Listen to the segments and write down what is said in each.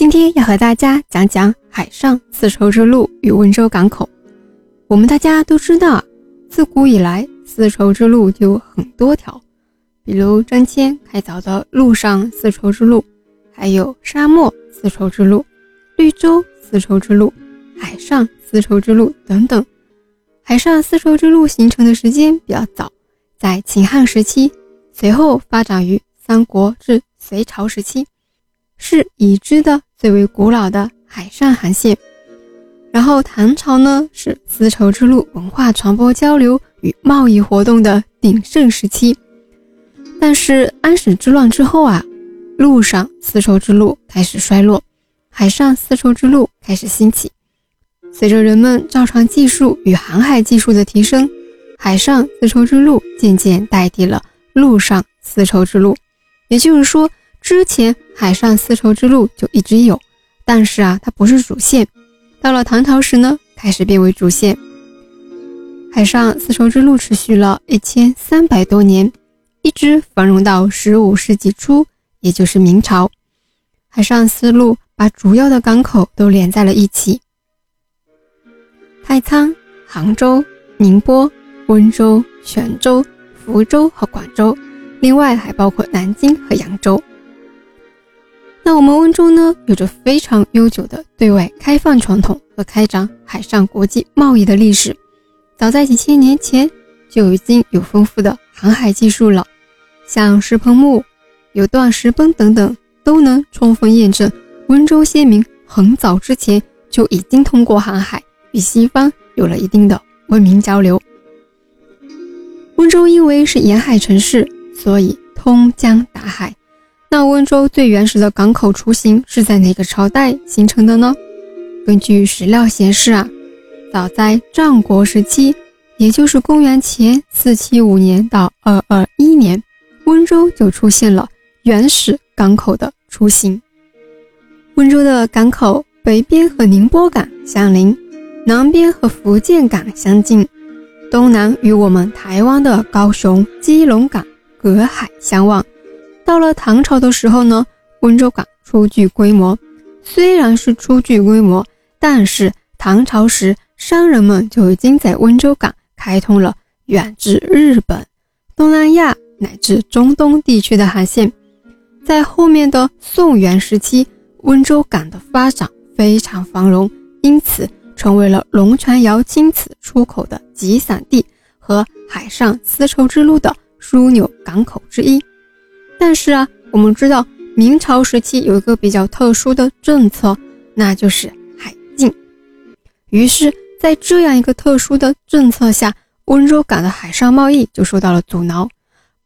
今天要和大家讲讲海上丝绸之路与温州港口。我们大家都知道，自古以来丝绸之路就有很多条，比如张骞开凿的陆上丝绸之路，还有沙漠丝绸之路、绿洲丝绸之路、海上丝绸之路等等。海上丝绸之路形成的时间比较早，在秦汉时期，随后发展于三国至隋朝时期，是已知的最为古老的海上航线。然后唐朝呢，是丝绸之路文化传播交流与贸易活动的鼎盛时期。但是安史之乱之后啊，陆上丝绸之路开始衰落，海上丝绸之路开始兴起。随着人们造船技术与航海技术的提升，海上丝绸之路渐渐代替了陆上丝绸之路。也就是说，之前海上丝绸之路就一直有，但是啊，它不是主线。到了唐朝时呢，开始变为主线。海上丝绸之路持续了一千三百多年，一直繁荣到十五世纪初，也就是明朝。海上丝路把主要的港口都连在了一起。太仓、杭州、宁波、温州、泉州、福州和广州，另外还包括南京和扬州。我们温州呢，有着非常悠久的对外开放传统和开展海上国际贸易的历史。早在几千年前就已经有丰富的航海技术了，像石棚木、有段石崩等等，都能充分验证温州先民很早之前就已经通过航海。与西方有了一定的文明交流。温州因为是沿海城市，所以通江达海。那温州最原始的港口雏形是在哪个朝代形成的呢？根据史料显示啊，早在战国时期，也就是公元前四七五年到二二一年，温州就出现了原始港口的雏形。温州的港口北边和宁波港相邻。南边和福建港相近，东南与我们台湾的高雄、基隆港隔海相望。到了唐朝的时候呢，温州港初具规模。虽然是初具规模，但是唐朝时商人们就已经在温州港开通了远至日本、东南亚乃至中东地区的航线。在后面的宋元时期，温州港的发展非常繁荣，因此。成为了龙泉窑青瓷出口的集散地和海上丝绸之路的枢纽港口之一。但是啊，我们知道明朝时期有一个比较特殊的政策，那就是海禁。于是，在这样一个特殊的政策下，温州港的海上贸易就受到了阻挠。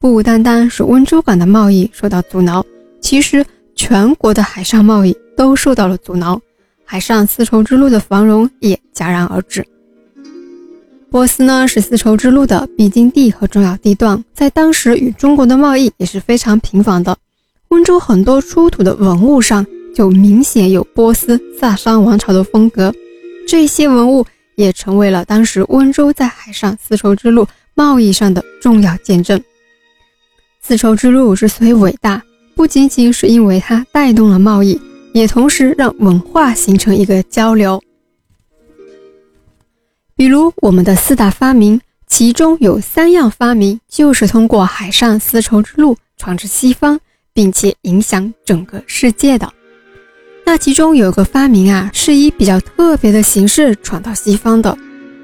不单单是温州港的贸易受到阻挠，其实全国的海上贸易都受到了阻挠。海上丝绸之路的繁荣也戛然而止。波斯呢是丝绸之路的必经地和重要地段，在当时与中国的贸易也是非常频繁的。温州很多出土的文物上就明显有波斯萨珊王朝的风格，这些文物也成为了当时温州在海上丝绸之路贸易上的重要见证。丝绸之路之所以伟大，不仅仅是因为它带动了贸易。也同时让文化形成一个交流。比如我们的四大发明，其中有三样发明就是通过海上丝绸之路传至西方，并且影响整个世界的。那其中有个发明啊，是以比较特别的形式传到西方的。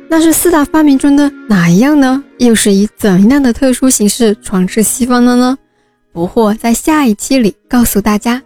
那是四大发明中的哪一样呢？又是以怎样的特殊形式传至西方的呢？不惑在下一期里告诉大家。